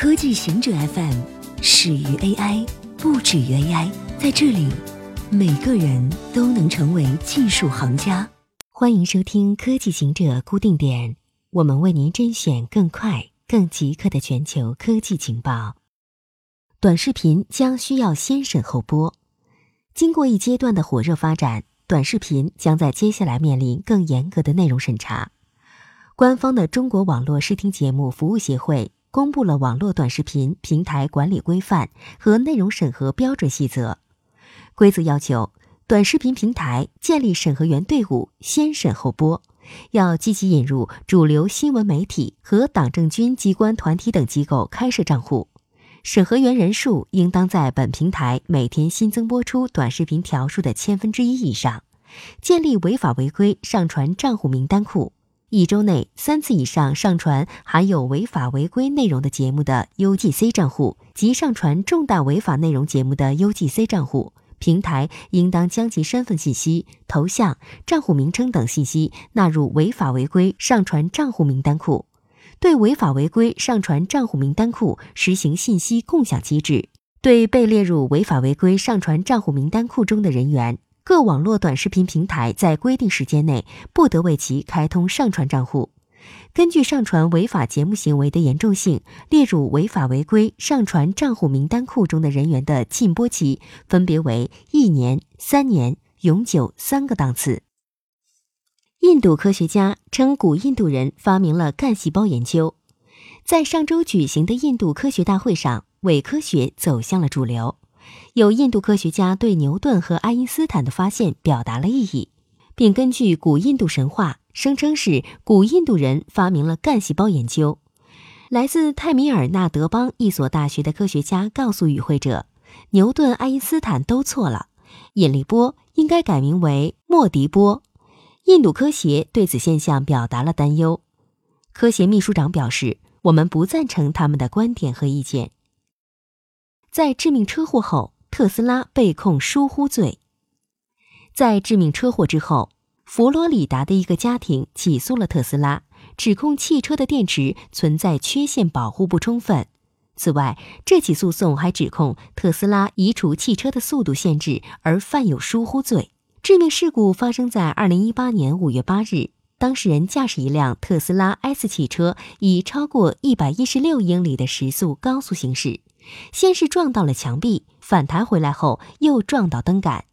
科技行者 FM 始于 AI，不止于 AI。在这里，每个人都能成为技术行家。欢迎收听科技行者固定点，我们为您甄选更快、更即刻的全球科技情报。短视频将需要先审后播。经过一阶段的火热发展，短视频将在接下来面临更严格的内容审查。官方的中国网络视听节目服务协会公布了网络短视频平台管理规范和内容审核标准细则。规则要求，短视频平台建立审核员队伍，先审后播，要积极引入主流新闻媒体和党政军机关团体等机构开设账户。审核员人数应当在本平台每天新增播出短视频条数的千分之一以上。建立违法违规上传账户名单库。一周内三次以上上传含有违法违规内容的节目的 UGC 账户及上传重大违法内容节目的 UGC 账户，平台应当将其身份信息、头像、账户名称等信息纳入违法违规上传账户名单库，对违法违规上传账户名单库实行信息共享机制，对被列入违法违规上传账户名单库中的人员。各网络短视频平台在规定时间内不得为其开通上传账户。根据上传违法节目行为的严重性，列入违法违规上传账户名单库中的人员的禁播期分别为一年、三年、永久三个档次。印度科学家称，古印度人发明了干细胞研究。在上周举行的印度科学大会上，伪科学走向了主流。有印度科学家对牛顿和爱因斯坦的发现表达了异议，并根据古印度神话声称是古印度人发明了干细胞研究。来自泰米尔纳德邦一所大学的科学家告诉与会者，牛顿、爱因斯坦都错了，引力波应该改名为莫迪波。印度科协对此现象表达了担忧。科协秘书长表示：“我们不赞成他们的观点和意见。”在致命车祸后，特斯拉被控疏忽罪。在致命车祸之后，佛罗里达的一个家庭起诉了特斯拉，指控汽车的电池存在缺陷，保护不充分。此外，这起诉讼还指控特斯拉移除汽车的速度限制而犯有疏忽罪。致命事故发生在二零一八年五月八日，当事人驾驶一辆特斯拉 S 汽车，以超过一百一十六英里的时速高速行驶。先是撞到了墙壁，反弹回来后又撞到灯杆，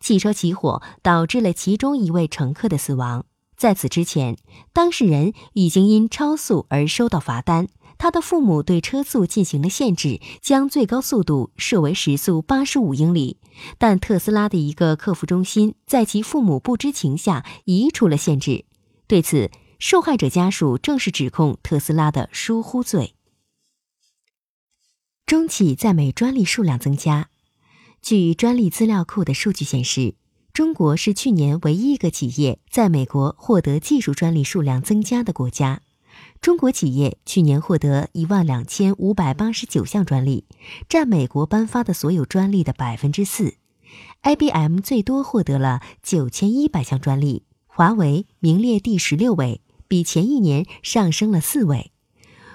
汽车起火，导致了其中一位乘客的死亡。在此之前，当事人已经因超速而收到罚单，他的父母对车速进行了限制，将最高速度设为时速八十五英里。但特斯拉的一个客服中心在其父母不知情下移除了限制。对此，受害者家属正式指控特斯拉的疏忽罪。中企在美专利数量增加。据专利资料库的数据显示，中国是去年唯一一个企业在美国获得技术专利数量增加的国家。中国企业去年获得一万两千五百八十九项专利，占美国颁发的所有专利的百分之四。IBM 最多获得了九千一百项专利，华为名列第十六位，比前一年上升了四位。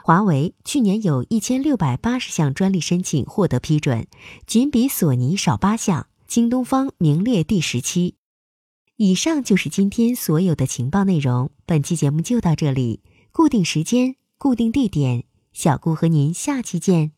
华为去年有一千六百八十项专利申请获得批准，仅比索尼少八项。京东方名列第十七。以上就是今天所有的情报内容。本期节目就到这里，固定时间，固定地点，小顾和您下期见。